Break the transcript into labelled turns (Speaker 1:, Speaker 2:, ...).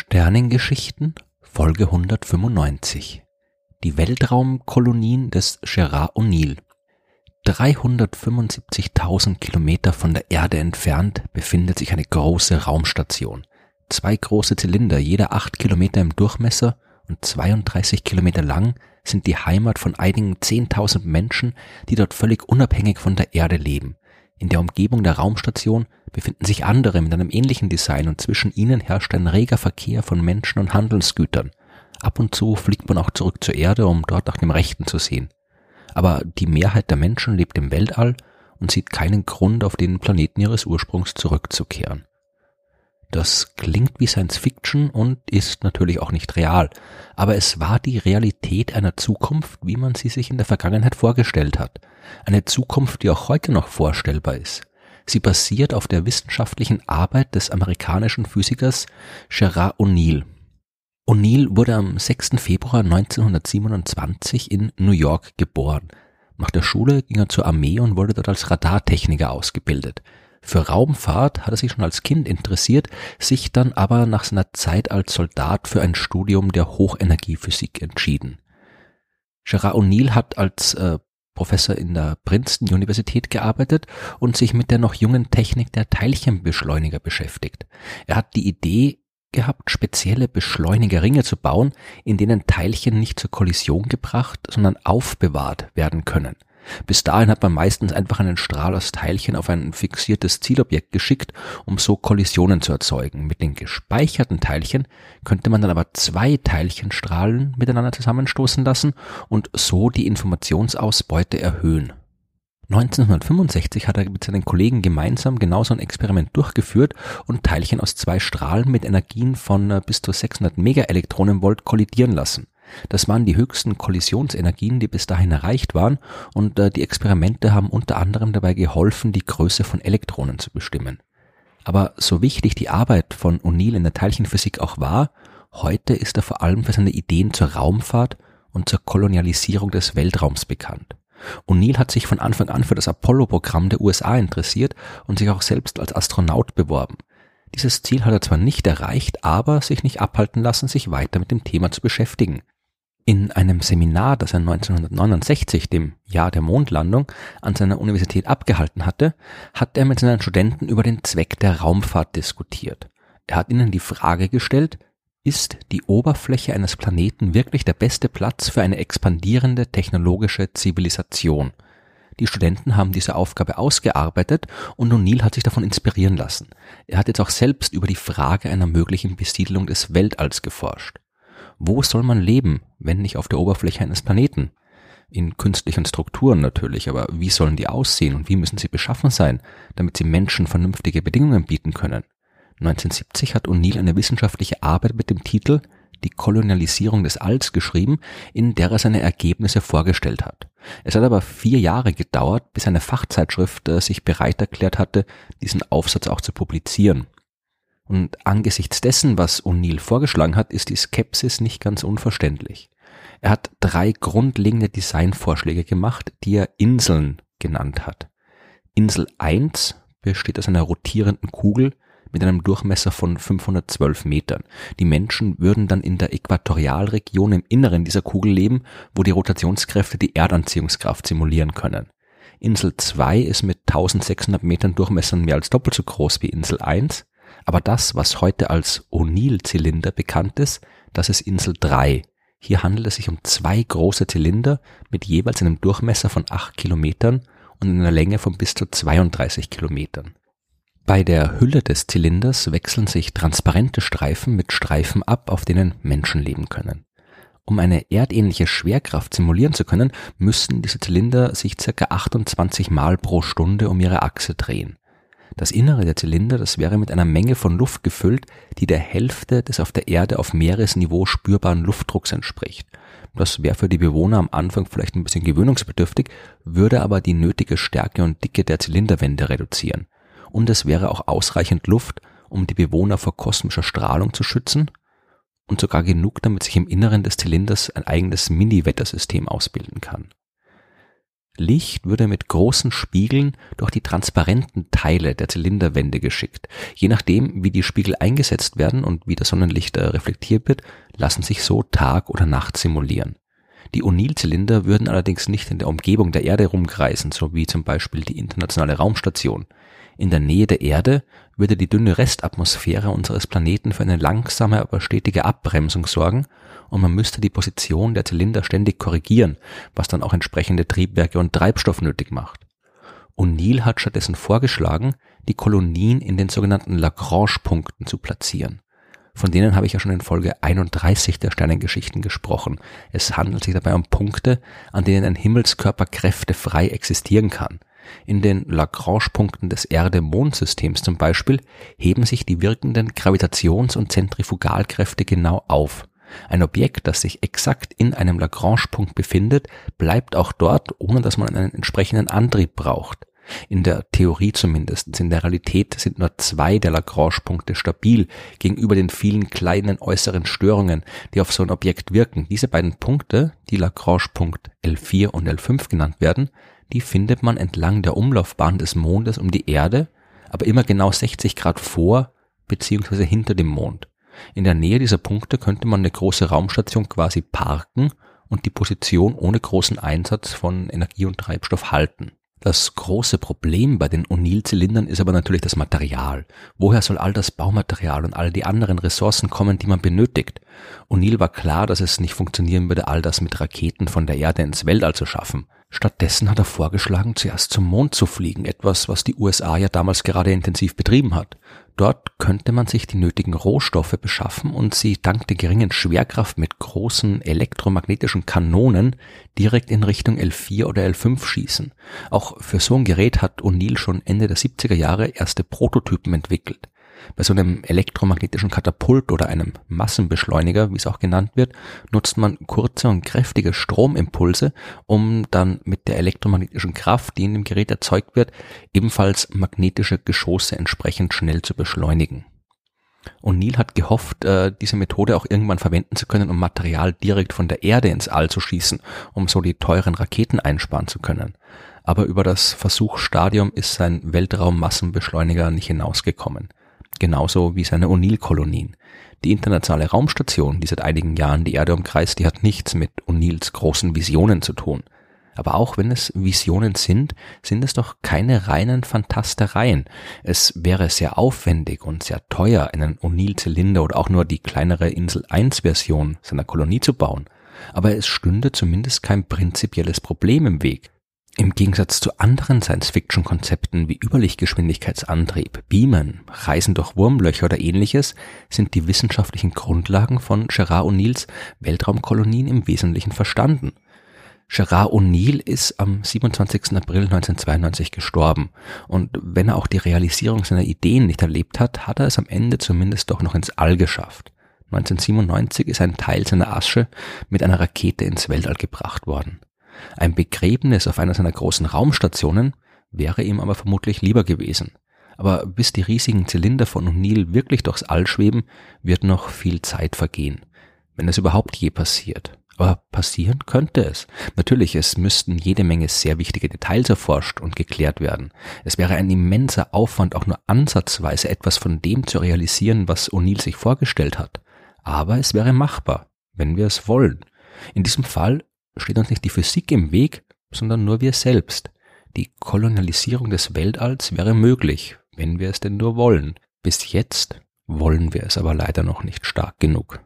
Speaker 1: Sternengeschichten Folge 195 Die Weltraumkolonien des Gerard O'Neill 375.000 Kilometer von der Erde entfernt befindet sich eine große Raumstation. Zwei große Zylinder, jeder acht Kilometer im Durchmesser und 32 Kilometer lang, sind die Heimat von einigen 10.000 Menschen, die dort völlig unabhängig von der Erde leben. In der Umgebung der Raumstation befinden sich andere mit einem ähnlichen Design und zwischen ihnen herrscht ein reger Verkehr von Menschen und Handelsgütern. Ab und zu fliegt man auch zurück zur Erde, um dort nach dem Rechten zu sehen. Aber die Mehrheit der Menschen lebt im Weltall und sieht keinen Grund, auf den Planeten ihres Ursprungs zurückzukehren. Das klingt wie Science Fiction und ist natürlich auch nicht real, aber es war die Realität einer Zukunft, wie man sie sich in der Vergangenheit vorgestellt hat. Eine Zukunft, die auch heute noch vorstellbar ist. Sie basiert auf der wissenschaftlichen Arbeit des amerikanischen Physikers Gerard O'Neill. O'Neill wurde am 6. Februar 1927 in New York geboren. Nach der Schule ging er zur Armee und wurde dort als Radartechniker ausgebildet. Für Raumfahrt hat er sich schon als Kind interessiert, sich dann aber nach seiner Zeit als Soldat für ein Studium der Hochenergiephysik entschieden. Gerard O'Neill hat als äh, Professor in der Princeton Universität gearbeitet und sich mit der noch jungen Technik der Teilchenbeschleuniger beschäftigt. Er hat die Idee gehabt, spezielle Beschleunigerringe zu bauen, in denen Teilchen nicht zur Kollision gebracht, sondern aufbewahrt werden können. Bis dahin hat man meistens einfach einen Strahl aus Teilchen auf ein fixiertes Zielobjekt geschickt, um so Kollisionen zu erzeugen. Mit den gespeicherten Teilchen könnte man dann aber zwei Teilchenstrahlen miteinander zusammenstoßen lassen und so die Informationsausbeute erhöhen. 1965 hat er mit seinen Kollegen gemeinsam genauso ein Experiment durchgeführt und Teilchen aus zwei Strahlen mit Energien von äh, bis zu 600 Megaelektronenvolt kollidieren lassen. Das waren die höchsten Kollisionsenergien, die bis dahin erreicht waren, und äh, die Experimente haben unter anderem dabei geholfen, die Größe von Elektronen zu bestimmen. Aber so wichtig die Arbeit von O'Neill in der Teilchenphysik auch war, heute ist er vor allem für seine Ideen zur Raumfahrt und zur Kolonialisierung des Weltraums bekannt. O'Neill hat sich von Anfang an für das Apollo-Programm der USA interessiert und sich auch selbst als Astronaut beworben. Dieses Ziel hat er zwar nicht erreicht, aber sich nicht abhalten lassen, sich weiter mit dem Thema zu beschäftigen. In einem Seminar, das er 1969, dem Jahr der Mondlandung, an seiner Universität abgehalten hatte, hat er mit seinen Studenten über den Zweck der Raumfahrt diskutiert. Er hat ihnen die Frage gestellt, ist die Oberfläche eines Planeten wirklich der beste Platz für eine expandierende technologische Zivilisation? Die Studenten haben diese Aufgabe ausgearbeitet und O'Neill hat sich davon inspirieren lassen. Er hat jetzt auch selbst über die Frage einer möglichen Besiedlung des Weltalls geforscht. Wo soll man leben, wenn nicht auf der Oberfläche eines Planeten? In künstlichen Strukturen natürlich, aber wie sollen die aussehen und wie müssen sie beschaffen sein, damit sie Menschen vernünftige Bedingungen bieten können? 1970 hat O'Neill eine wissenschaftliche Arbeit mit dem Titel Die Kolonialisierung des Alls geschrieben, in der er seine Ergebnisse vorgestellt hat. Es hat aber vier Jahre gedauert, bis eine Fachzeitschrift äh, sich bereit erklärt hatte, diesen Aufsatz auch zu publizieren. Und angesichts dessen, was O'Neill vorgeschlagen hat, ist die Skepsis nicht ganz unverständlich. Er hat drei grundlegende Designvorschläge gemacht, die er Inseln genannt hat. Insel 1 besteht aus einer rotierenden Kugel mit einem Durchmesser von 512 Metern. Die Menschen würden dann in der Äquatorialregion im Inneren dieser Kugel leben, wo die Rotationskräfte die Erdanziehungskraft simulieren können. Insel 2 ist mit 1600 Metern Durchmessern mehr als doppelt so groß wie Insel 1 aber das, was heute als O'Neill-Zylinder bekannt ist, das ist Insel 3. Hier handelt es sich um zwei große Zylinder mit jeweils einem Durchmesser von 8 Kilometern und einer Länge von bis zu 32 Kilometern. Bei der Hülle des Zylinders wechseln sich transparente Streifen mit Streifen ab, auf denen Menschen leben können. Um eine erdähnliche Schwerkraft simulieren zu können, müssen diese Zylinder sich circa 28 Mal pro Stunde um ihre Achse drehen. Das Innere der Zylinder, das wäre mit einer Menge von Luft gefüllt, die der Hälfte des auf der Erde auf Meeresniveau spürbaren Luftdrucks entspricht. Das wäre für die Bewohner am Anfang vielleicht ein bisschen gewöhnungsbedürftig, würde aber die nötige Stärke und Dicke der Zylinderwände reduzieren. Und es wäre auch ausreichend Luft, um die Bewohner vor kosmischer Strahlung zu schützen und sogar genug, damit sich im Inneren des Zylinders ein eigenes Mini-Wettersystem ausbilden kann. Licht würde mit großen Spiegeln durch die transparenten Teile der Zylinderwände geschickt. Je nachdem, wie die Spiegel eingesetzt werden und wie das Sonnenlicht äh, reflektiert wird, lassen sich so Tag oder Nacht simulieren. Die O'Neill-Zylinder würden allerdings nicht in der Umgebung der Erde rumkreisen, so wie zum Beispiel die internationale Raumstation. In der Nähe der Erde würde die dünne Restatmosphäre unseres Planeten für eine langsame, aber stetige Abbremsung sorgen und man müsste die Position der Zylinder ständig korrigieren, was dann auch entsprechende Triebwerke und Treibstoff nötig macht. O'Neill hat stattdessen vorgeschlagen, die Kolonien in den sogenannten Lagrange-Punkten zu platzieren. Von denen habe ich ja schon in Folge 31 der Sternengeschichten gesprochen. Es handelt sich dabei um Punkte, an denen ein Himmelskörper kräftefrei existieren kann. In den Lagrange-Punkten des Erde-Mond-Systems zum Beispiel heben sich die wirkenden Gravitations- und Zentrifugalkräfte genau auf. Ein Objekt, das sich exakt in einem Lagrange-Punkt befindet, bleibt auch dort, ohne dass man einen entsprechenden Antrieb braucht. In der Theorie zumindest. In der Realität sind nur zwei der Lagrange-Punkte stabil gegenüber den vielen kleinen äußeren Störungen, die auf so ein Objekt wirken. Diese beiden Punkte, die Lagrange-Punkt L4 und L5 genannt werden, die findet man entlang der Umlaufbahn des Mondes um die Erde, aber immer genau 60 Grad vor bzw. hinter dem Mond. In der Nähe dieser Punkte könnte man eine große Raumstation quasi parken und die Position ohne großen Einsatz von Energie und Treibstoff halten. Das große Problem bei den O'Neill-Zylindern ist aber natürlich das Material. Woher soll all das Baumaterial und all die anderen Ressourcen kommen, die man benötigt? O'Neill war klar, dass es nicht funktionieren würde, all das mit Raketen von der Erde ins Weltall zu schaffen. Stattdessen hat er vorgeschlagen, zuerst zum Mond zu fliegen, etwas, was die USA ja damals gerade intensiv betrieben hat. Dort könnte man sich die nötigen Rohstoffe beschaffen und sie dank der geringen Schwerkraft mit großen elektromagnetischen Kanonen direkt in Richtung L4 oder L5 schießen. Auch für so ein Gerät hat O'Neill schon Ende der 70er Jahre erste Prototypen entwickelt. Bei so einem elektromagnetischen Katapult oder einem Massenbeschleuniger, wie es auch genannt wird, nutzt man kurze und kräftige Stromimpulse, um dann mit der elektromagnetischen Kraft, die in dem Gerät erzeugt wird, ebenfalls magnetische Geschosse entsprechend schnell zu beschleunigen. Und Neil hat gehofft, äh, diese Methode auch irgendwann verwenden zu können, um Material direkt von der Erde ins All zu schießen, um so die teuren Raketen einsparen zu können. Aber über das Versuchsstadium ist sein Weltraummassenbeschleuniger nicht hinausgekommen genauso wie seine O'Neill-Kolonien. Die internationale Raumstation, die seit einigen Jahren die Erde umkreist, die hat nichts mit O'Neills großen Visionen zu tun. Aber auch wenn es Visionen sind, sind es doch keine reinen Fantastereien. Es wäre sehr aufwendig und sehr teuer, einen O'Neill-Zylinder oder auch nur die kleinere Insel 1 Version seiner Kolonie zu bauen. Aber es stünde zumindest kein prinzipielles Problem im Weg. Im Gegensatz zu anderen Science-Fiction-Konzepten wie Überlichtgeschwindigkeitsantrieb, Beamen, Reisen durch Wurmlöcher oder ähnliches sind die wissenschaftlichen Grundlagen von Gerard O'Neills Weltraumkolonien im Wesentlichen verstanden. Gerard O'Neill ist am 27. April 1992 gestorben und wenn er auch die Realisierung seiner Ideen nicht erlebt hat, hat er es am Ende zumindest doch noch ins All geschafft. 1997 ist ein Teil seiner Asche mit einer Rakete ins Weltall gebracht worden. Ein Begräbnis auf einer seiner großen Raumstationen wäre ihm aber vermutlich lieber gewesen. Aber bis die riesigen Zylinder von O'Neill wirklich durchs All schweben, wird noch viel Zeit vergehen. Wenn es überhaupt je passiert. Aber passieren könnte es. Natürlich, es müssten jede Menge sehr wichtige Details erforscht und geklärt werden. Es wäre ein immenser Aufwand, auch nur ansatzweise etwas von dem zu realisieren, was O'Neill sich vorgestellt hat. Aber es wäre machbar, wenn wir es wollen. In diesem Fall steht uns nicht die Physik im Weg, sondern nur wir selbst. Die Kolonialisierung des Weltalls wäre möglich, wenn wir es denn nur wollen. Bis jetzt wollen wir es aber leider noch nicht stark genug.